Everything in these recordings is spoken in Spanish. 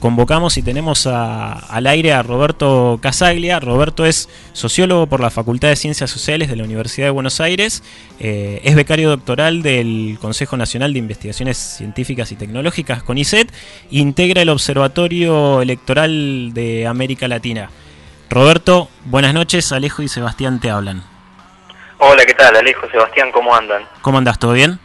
convocamos y tenemos al aire a Roberto Casaglia. Roberto es sociólogo por la Facultad de Ciencias Sociales de la Universidad de Buenos Aires, eh, es becario doctoral del Consejo Nacional de Investigaciones Científicas y Tecnológicas, CONICET, e integra el Observatorio Electoral de América Latina. Roberto, buenas noches, Alejo y Sebastián te hablan. Hola, ¿qué tal? Alejo, Sebastián, ¿cómo andan? ¿Cómo andas? ¿Todo bien?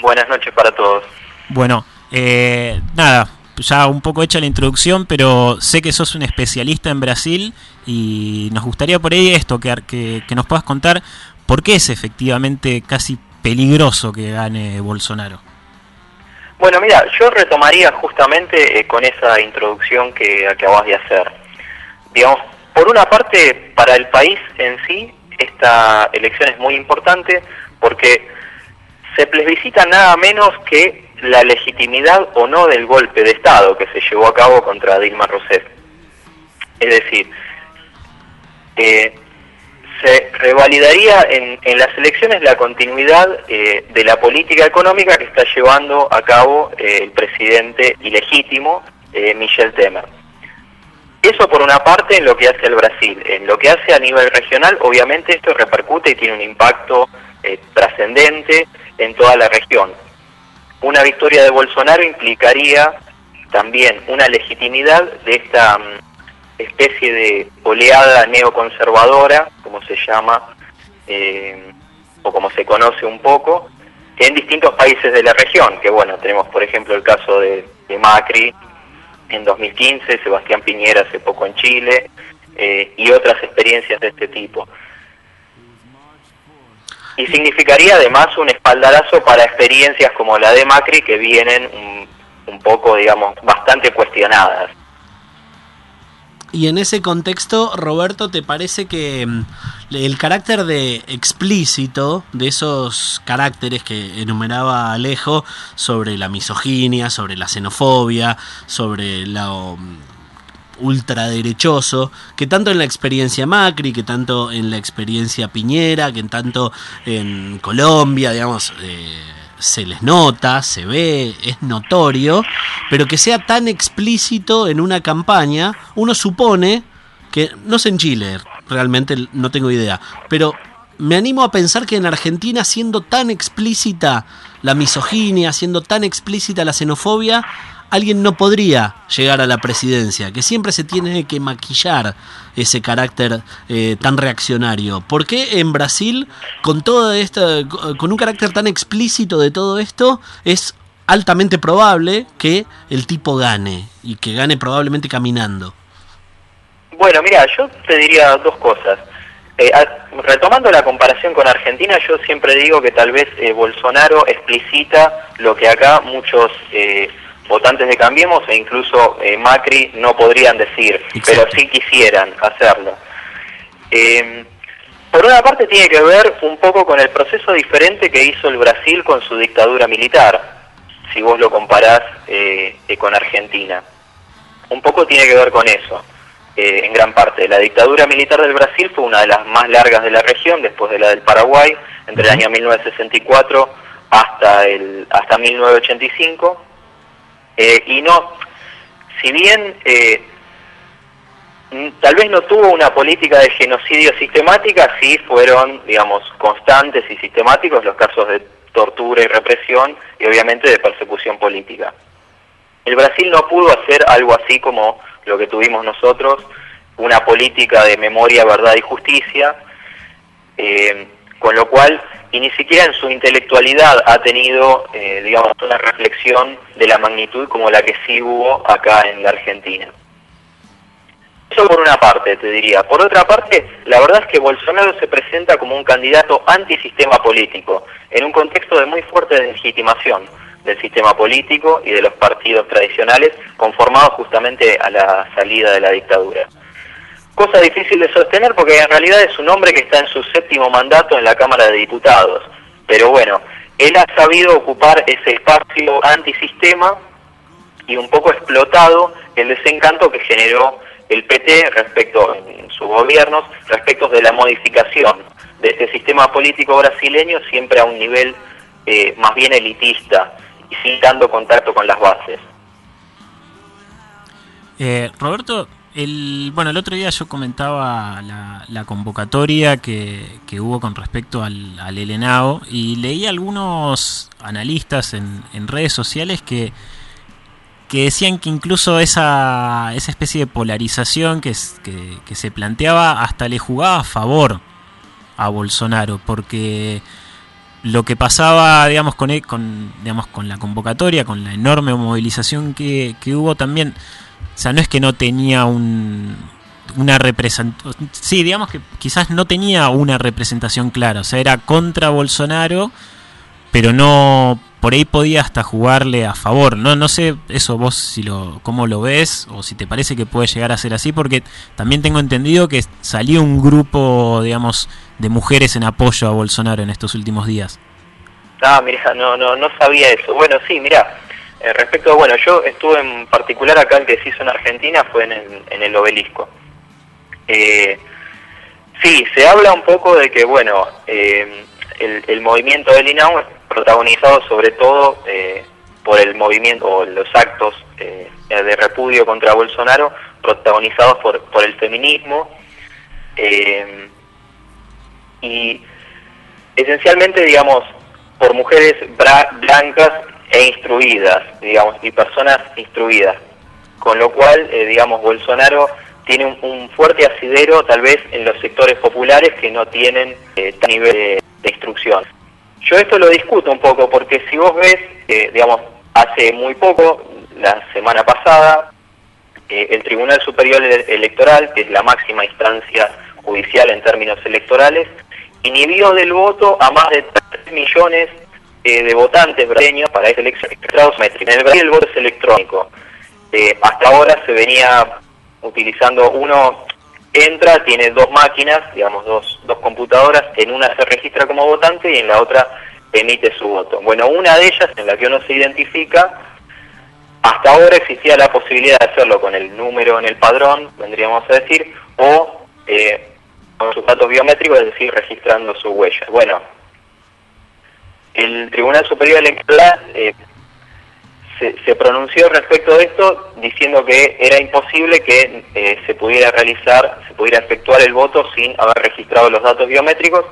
Buenas noches para todos. Bueno, eh, nada, ya un poco hecha la introducción, pero sé que sos un especialista en Brasil y nos gustaría por ahí esto, que, que, nos puedas contar por qué es efectivamente casi peligroso que gane Bolsonaro. Bueno, mira, yo retomaría justamente eh, con esa introducción que acabas de hacer. Digamos, por una parte, para el país en sí, esta elección es muy importante porque se plebiscita nada menos que la legitimidad o no del golpe de Estado que se llevó a cabo contra Dilma Rousseff. Es decir, eh, se revalidaría en, las elecciones la continuidad eh, de la política económica que está llevando a cabo eh, el presidente ilegítimo Michel Temer. Eso por una parte en lo que hace el Brasil. En lo que hace a nivel regional, obviamente esto repercute y tiene un impacto trascendente en toda la región una victoria de Bolsonaro implicaría también una legitimidad de esta mm, especie de oleada neoconservadora, como se llama, eh, o como se conoce un poco, en distintos países de la región, que bueno, tenemos por ejemplo el caso de, Macri en 2015, Sebastián Piñera hace poco en Chile, eh, y otras experiencias de este tipo y significaría además un espaldarazo para experiencias como la de Macri que vienen un, poco, digamos, bastante cuestionadas. Y en ese contexto, Roberto, ¿te parece que mm, el carácter de explícito de esos caracteres que enumeraba Alejo sobre la misoginia, sobre la xenofobia, sobre la mm, ultraderechoso, que tanto en la experiencia Macri, que tanto en la experiencia Piñera, que en tanto en Colombia, digamos, eh, se les nota, se ve, es notorio, pero que sea tan explícito en una campaña, uno supone que, no sé en Chile, realmente no tengo idea, pero me animo a pensar que en Argentina, siendo tan explícita la misoginia, siendo tan explícita la xenofobia, alguien no podría llegar a la presidencia, que siempre se tiene que maquillar ese carácter eh, tan reaccionario. ¿Por qué en Brasil, con todo esto, con un carácter tan explícito de todo esto, es altamente probable que el tipo gane y que gane probablemente caminando? Bueno, mira, yo te diría dos cosas. Eh, retomando la comparación con Argentina, yo siempre digo que tal vez eh, Bolsonaro explicita lo que acá muchos votantes de Cambiemos e incluso eh, Macri no podrían decir, pero sí quisieran hacerlo. Eh, por una parte tiene que ver un poco con el proceso diferente que hizo el Brasil con su dictadura militar, si vos lo comparás eh, con Argentina. Un poco tiene que ver con eso, en gran parte. La dictadura militar del Brasil fue una de las más largas de la región, después de la del Paraguay, entre el año 1964 hasta, el, hasta 1985 eh, y no, si bien eh, tal vez no tuvo una política de genocidio sistemática, sí fueron, digamos, constantes y sistemáticos los casos de tortura y represión y obviamente de persecución política. El Brasil no pudo hacer algo así como lo que tuvimos nosotros, una política de memoria, verdad y justicia, eh, con lo cual y ni siquiera en su intelectualidad ha tenido, eh, digamos, una reflexión de la magnitud como la que sí hubo acá en la Argentina. Eso por una parte, te diría. Por otra parte, la verdad es que Bolsonaro se presenta como un candidato antisistema político, en un contexto de muy fuerte legitimación del sistema político y de los partidos tradicionales conformados justamente a la salida de la dictadura cosa difícil de sostener porque en realidad es un hombre que está en su séptimo mandato en la Cámara de Diputados. Pero bueno, él ha sabido ocupar ese espacio antisistema y un poco explotado el desencanto que generó el PT respecto en sus gobiernos, respecto de la modificación de este sistema político brasileño siempre a un nivel eh, más bien elitista y sin dando contacto con las bases. Eh, Roberto, el, bueno, el otro día yo comentaba la, convocatoria que, hubo con respecto al, al Elenao y leí algunos analistas en, redes sociales que, que decían que incluso esa, esa especie de polarización que, que, se planteaba hasta le jugaba a favor a Bolsonaro, porque lo que pasaba digamos con, con, digamos, con la convocatoria, con la enorme movilización que, que hubo también o sea, no es que no tenía un, una representación. Sí, digamos que quizás no tenía una representación clara. O sea, era contra Bolsonaro, pero no. Por ahí podía hasta jugarle a favor. No, no sé eso vos si lo, cómo lo ves o si te parece que puede llegar a ser así, porque también tengo entendido que salió un grupo, digamos, de mujeres en apoyo a Bolsonaro en estos últimos días. Ah, mira, no, no, no sabía eso. Bueno, sí, mira, eh, respecto, bueno, yo estuve en particular acá, el que se hizo en Argentina fue en el, en el obelisco. Eh, sí, se habla un poco de que, bueno, eh, el, movimiento del INAU es protagonizado sobre todo eh, por el movimiento o los actos de repudio contra Bolsonaro, protagonizados por, por el feminismo. y esencialmente, digamos, por mujeres blancas e instruidas, digamos, y personas instruidas. Con lo cual, eh, digamos, Bolsonaro tiene un, fuerte asidero tal vez en los sectores populares que no tienen eh, nivel de, instrucción. Yo esto lo discuto un poco porque si vos ves, eh, digamos, hace muy poco, la semana pasada, eh, el Tribunal Superior Electoral, que es la máxima instancia judicial en términos electorales, inhibió del voto a más de 3 millones eh, de votantes brasileños para esa elección En el Brasil el voto es electrónico. Eh, hasta ahora se venía utilizando uno entra, tiene dos máquinas, digamos dos, dos computadoras, en una se registra como votante y en la otra emite su voto. Bueno, una de ellas en la que uno se identifica, hasta ahora existía la posibilidad de hacerlo con el número en el padrón, vendríamos a decir, o eh, con sus datos biométricos, es decir, registrando su huella. Bueno, el Tribunal Superior Electoral eh, se, pronunció respecto de esto diciendo que era imposible que eh, se pudiera realizar, se pudiera efectuar el voto sin haber registrado los datos biométricos,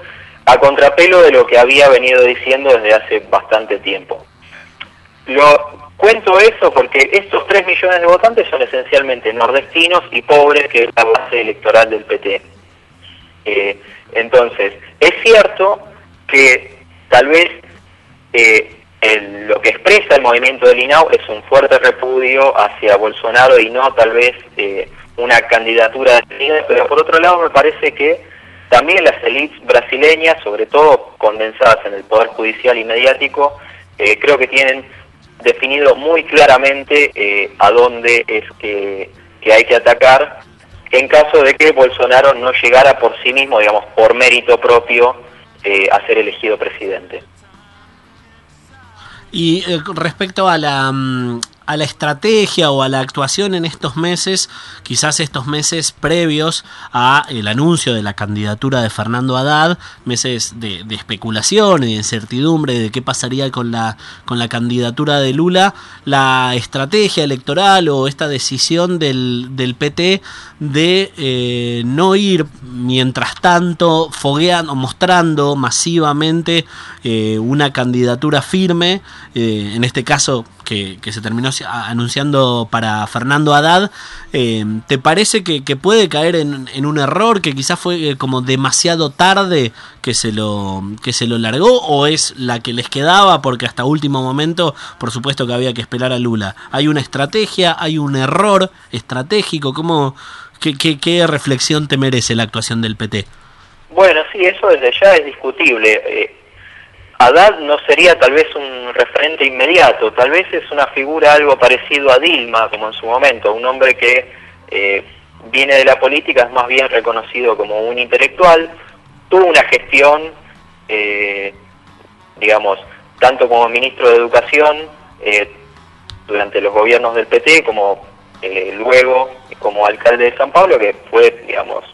a contrapelo de lo que había venido diciendo desde hace bastante tiempo. Lo cuento eso porque estos 3 millones de votantes son esencialmente nordestinos y pobres, que es la base electoral del PT. Eh, entonces, es cierto que tal vez eh, lo que expresa el movimiento del INAU es un fuerte repudio hacia Bolsonaro y no tal vez eh, una candidatura de pero por otro lado me parece que también las élites brasileñas, sobre todo condensadas en el Poder Judicial y mediático, eh, creo que tienen definido muy claramente eh, a dónde es que, que hay que atacar en caso de que Bolsonaro no llegara por sí mismo, digamos, por mérito propio, a ser elegido presidente. Y eh, respecto a la, mm, a la estrategia o a la actuación en estos meses, quizás estos meses previos a el anuncio de la candidatura de Fernando Haddad, meses de, especulación y de incertidumbre de qué pasaría con la, con la candidatura de Lula, la estrategia electoral o esta decisión del, del PT de eh, no ir mientras tanto fogueando, mostrando masivamente eh, una candidatura firme, eh, en este caso que, se terminó anunciando para Fernando Haddad, eh, ¿te parece que, puede caer en, un error que quizás fue como demasiado tarde que se, lo, que se lo largó o es la que les quedaba porque hasta último momento por supuesto que había que esperar a Lula? ¿Hay una estrategia? ¿Hay un error estratégico? ¿Cómo, qué, qué, qué reflexión te merece la actuación del PT? Bueno, sí, eso desde ya es discutible. Haddad no sería tal vez un referente inmediato, tal vez es una figura algo parecido a Dilma, como en su momento, un hombre que eh, viene de la política, es más bien reconocido como un intelectual, tuvo una gestión, eh, digamos, tanto como ministro de Educación eh, durante los gobiernos del PT, como luego como alcalde de San Pablo, que fue, digamos,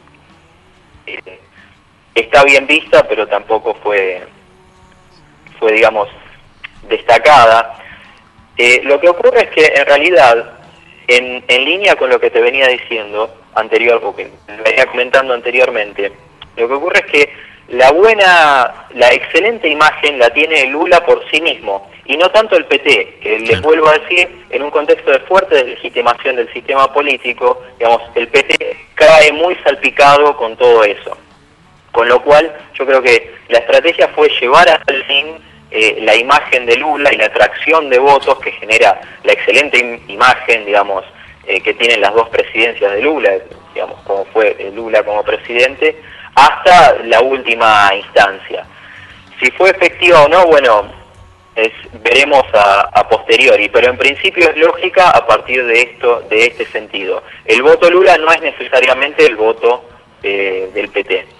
está bien vista, pero tampoco fue fue, digamos, destacada. Eh, lo que ocurre es que en realidad en, en línea con lo que te venía diciendo anterior, o que venía comentando anteriormente, lo que ocurre es que la buena, la excelente imagen la tiene Lula por sí mismo y no tanto el PT, que les vuelvo a decir, en un contexto de fuerte deslegitimación del sistema político, digamos, el PT cae muy salpicado con todo eso. Con lo cual, yo creo que la estrategia fue llevar fin eh, la imagen de Lula y la atracción de votos que genera la excelente imagen, digamos, eh, que tienen las dos presidencias de Lula, digamos, como fue Lula como presidente, hasta la última instancia. Si fue efectiva o no, bueno, es, veremos a, posteriori, pero en principio es lógica a partir de esto, de este sentido. El voto Lula no es necesariamente el voto eh, del PT.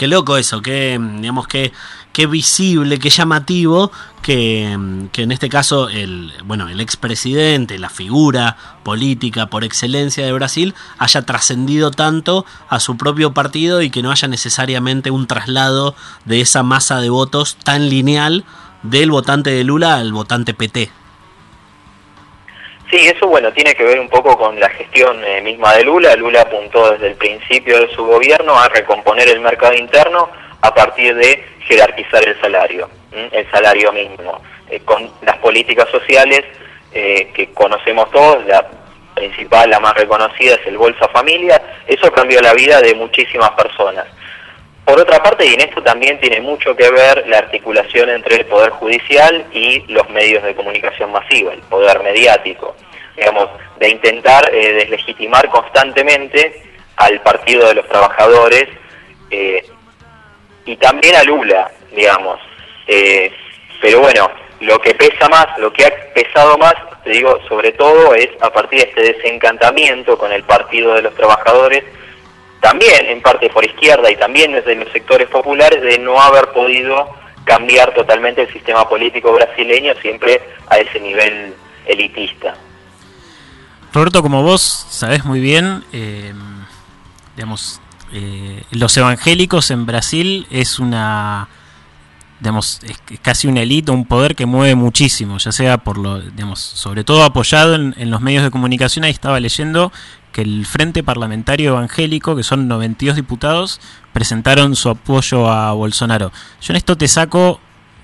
Qué loco eso, qué, digamos, que qué visible, qué llamativo que, que, en este caso el bueno el expresidente, la figura política por excelencia de Brasil haya trascendido tanto a su propio partido y que no haya necesariamente un traslado de esa masa de votos tan lineal del votante de Lula al votante PT. Sí, eso bueno, tiene que ver un poco con la gestión eh, misma de Lula. Lula apuntó desde el principio de su gobierno a recomponer el mercado interno a partir de jerarquizar el salario, el salario mínimo, eh, con las políticas sociales eh, que conocemos todos, la principal, la más reconocida es el Bolsa Familia, eso cambió la vida de muchísimas personas. Por otra parte, y en esto también tiene mucho que ver la articulación entre el Poder Judicial y los medios de comunicación masiva, el poder mediático, digamos, de intentar eh, deslegitimar constantemente al Partido de los Trabajadores eh, y también a Lula, digamos. Eh, pero bueno, lo que pesa más, lo que ha pesado más, te digo, sobre todo es a partir de este desencantamiento con el Partido de los Trabajadores, también en parte por izquierda y también desde los sectores populares de no haber podido cambiar totalmente el sistema político brasileño siempre a ese nivel elitista. Roberto, como vos sabés muy bien, eh, digamos, eh, los evangélicos en Brasil es una digamos, es casi una élite, un poder que mueve muchísimo, ya sea por lo, digamos, sobre todo apoyado en, los medios de comunicación. Ahí estaba leyendo que el Frente Parlamentario Evangélico, que son 92 diputados, presentaron su apoyo a Bolsonaro. Yo en esto te saco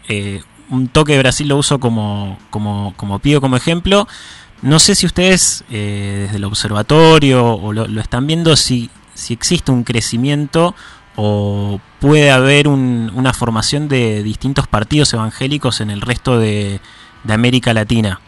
eh, un toque de Brasil, lo uso como, como, como pido como ejemplo. No sé si ustedes eh, desde el observatorio o lo, lo, están viendo, si, si existe un crecimiento o puede haber un, una formación de distintos partidos evangélicos en el resto de, de América Latina.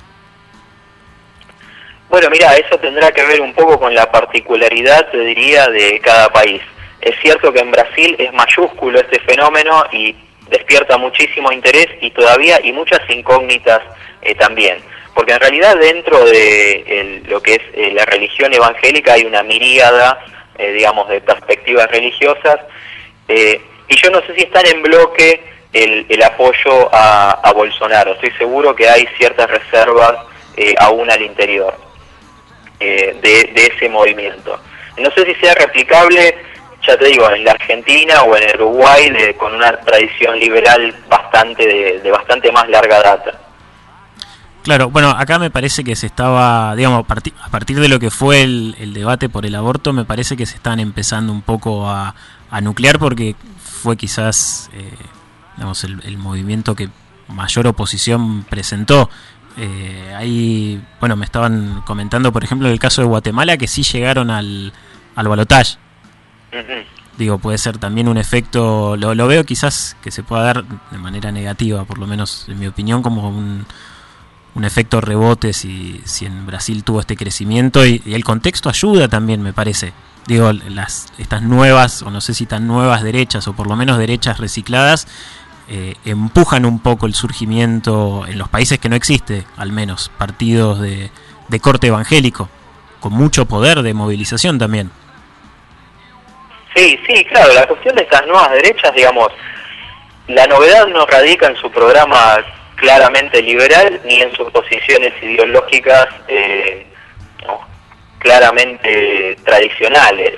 Bueno, mira, eso tendrá que ver un poco con la particularidad, te diría, de cada país. Es cierto que en Brasil es mayúsculo este fenómeno y despierta muchísimo interés y todavía y muchas incógnitas eh, también. Porque en realidad dentro de el, lo que es eh, la religión evangélica hay una miríada, eh, digamos, de perspectivas religiosas. y yo no sé si están en bloque el, el apoyo a, a, Bolsonaro. Estoy seguro que hay ciertas reservas aún al interior. Eh, de, ese movimiento. No sé si sea replicable, ya te digo, en la Argentina o en el Uruguay de, con una tradición liberal bastante de, bastante más larga data. Claro, bueno, acá me parece que se estaba, digamos, a partir de lo que fue el, debate por el aborto, me parece que se están empezando un poco a, nuclear porque fue quizás, eh, digamos, el, el movimiento que mayor oposición presentó. Eh, ahí, bueno, me estaban comentando, por ejemplo, el caso de Guatemala, que sí llegaron al, al balotaje. Digo, puede ser también un efecto, lo, lo, veo quizás que se pueda dar de manera negativa, por lo menos en mi opinión, como un, un efecto rebote si, si en Brasil tuvo este crecimiento y, el contexto ayuda también, me parece. Digo, las, estas nuevas, o no sé si tan nuevas derechas, o por lo menos derechas recicladas, eh, empujan un poco el surgimiento en los países que no existe, al menos, partidos de, de corte evangélico, con mucho poder de movilización también. Sí, sí, claro, la cuestión de estas nuevas derechas, digamos, la novedad no radica en su programa claramente liberal ni en sus posiciones ideológicas eh, no, claramente tradicionales.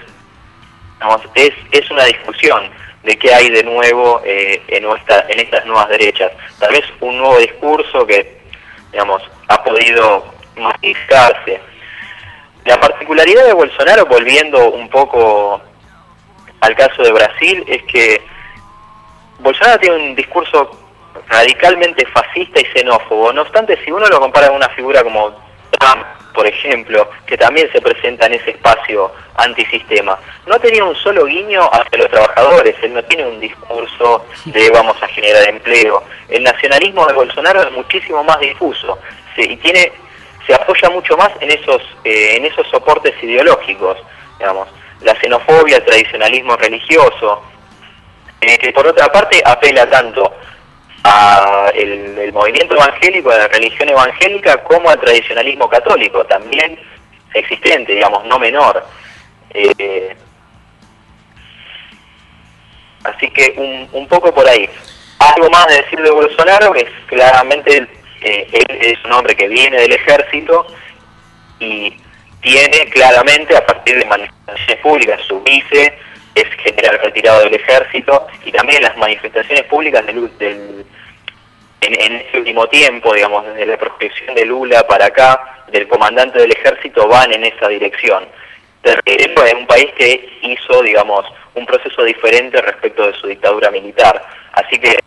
Es, es una discusión de qué hay de nuevo eh, en, nuestra, en estas nuevas derechas. Tal vez un nuevo discurso que, digamos, ha podido modificarse. La particularidad de Bolsonaro, volviendo un poco al caso de Brasil, es que Bolsonaro tiene un discurso radicalmente fascista y xenófobo. No obstante, si uno lo compara con una figura como Trump, por ejemplo, que también se presenta en ese espacio antisistema, no tenía un solo guiño hacia los trabajadores, él no tiene un discurso de vamos a generar empleo. El nacionalismo de Bolsonaro es muchísimo más difuso y tiene se apoya mucho más en esos eh, en esos soportes ideológicos, digamos, la xenofobia, el tradicionalismo religioso, eh, que por otra parte apela tanto a el, movimiento evangélico, a la religión evangélica, como al tradicionalismo católico, también existente, digamos, no menor. Eh, así que un, un poco por ahí. Algo más de decir de Bolsonaro, que es claramente eh, él es un hombre que viene del ejército y tiene claramente, a partir de manifestaciones públicas, su vice es general retirado del ejército y también las manifestaciones públicas del, del en, este último tiempo, digamos, desde la prospección de Lula para acá, del comandante del ejército, van en esa dirección. Es un país que hizo, digamos, un proceso diferente respecto de su dictadura militar. Así que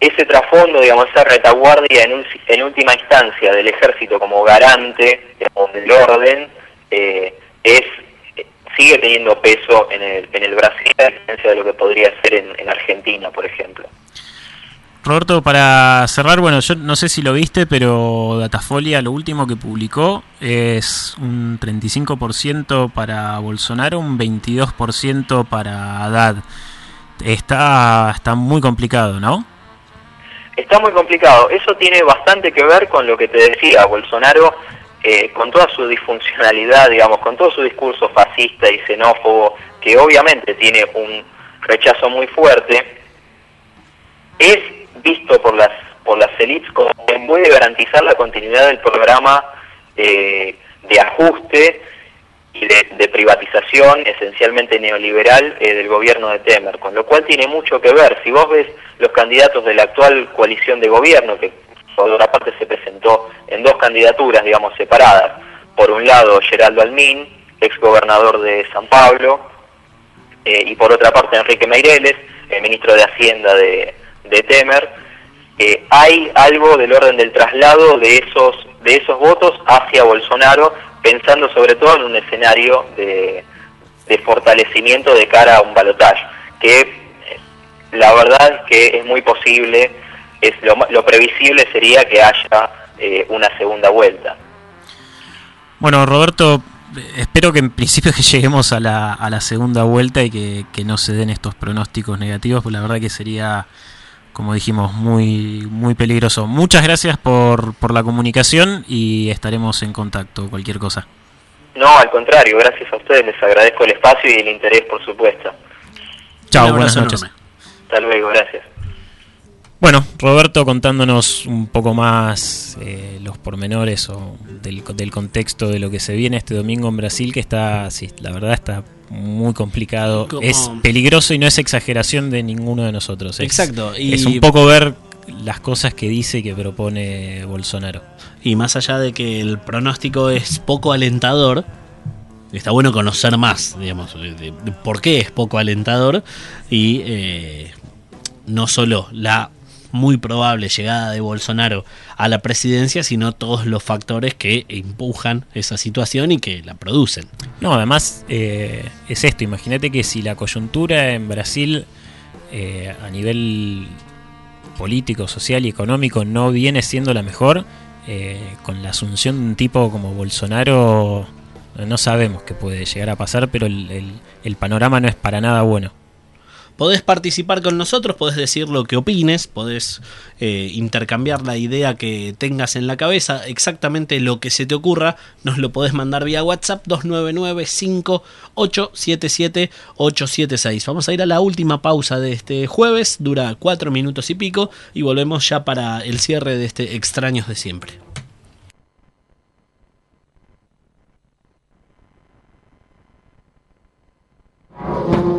ese trasfondo, digamos, esa retaguardia en, en última instancia del ejército como garante del orden, eh, es sigue teniendo peso en el, en el Brasil, a diferencia de lo que podría ser en, Argentina, por ejemplo. Roberto, para cerrar, bueno, yo no sé si lo viste, pero Datafolia lo último que publicó es un 35% para Bolsonaro, un 22% para Haddad. Está, está muy complicado, ¿no? Está muy complicado. Eso tiene bastante que ver con lo que te decía. Bolsonaro eh, con toda su disfuncionalidad, digamos, con todo su discurso fascista y xenófobo, que obviamente tiene un rechazo muy fuerte, es visto por las por las élites como quien puede garantizar la continuidad del programa eh, de ajuste y de, privatización esencialmente neoliberal eh, del gobierno de Temer, con lo cual tiene mucho que ver. Si vos ves los candidatos de la actual coalición de gobierno, que por otra parte se presentó en dos candidaturas, digamos, separadas. Por un lado, Geraldo Almín, ex gobernador de San Pablo, eh, y por otra parte, Enrique Meireles, el ministro de Hacienda de, Temer. Eh, hay algo del orden del traslado de esos, de esos votos hacia Bolsonaro, pensando sobre todo en un escenario de, de fortalecimiento de cara a un balotaje, que eh, la verdad es que es muy posible es lo, previsible sería que haya eh, una segunda vuelta. Bueno, Roberto, espero que en principio que lleguemos a la, a la segunda vuelta y que, no se den estos pronósticos negativos, pues la verdad que sería, como dijimos, muy, muy peligroso. Muchas gracias por, por la comunicación y estaremos en contacto, cualquier cosa. No, al contrario, gracias a ustedes, les agradezco el espacio y el interés, por supuesto. Chao, buenas noches. Hasta luego, gracias. Bueno, Roberto contándonos un poco más eh, los pormenores o del, contexto de lo que se viene este domingo en Brasil, que está, sí, la verdad está muy complicado, es peligroso y no es exageración de ninguno de nosotros. Exacto. Y es un poco ver las cosas que dice y que propone Bolsonaro. Y más allá de que el pronóstico es poco alentador, está bueno conocer más, digamos, de, por qué es poco alentador y eh, no solo la muy probable llegada de Bolsonaro a la presidencia, sino todos los factores que empujan esa situación y que la producen. No, además eh, es esto, imagínate que si la coyuntura en Brasil eh, a nivel político, social y económico no viene siendo la mejor, eh, con la asunción de un tipo como Bolsonaro no sabemos qué puede llegar a pasar, pero el panorama no es para nada bueno. Podés participar con nosotros, podés decir lo que opines, podés eh, intercambiar la idea que tengas en la cabeza, exactamente lo que se te ocurra, nos lo podés mandar vía WhatsApp 299-5877-876. Vamos a ir a la última pausa de este jueves, dura cuatro minutos y pico, y volvemos ya para el cierre de este Extraños de siempre. Thank.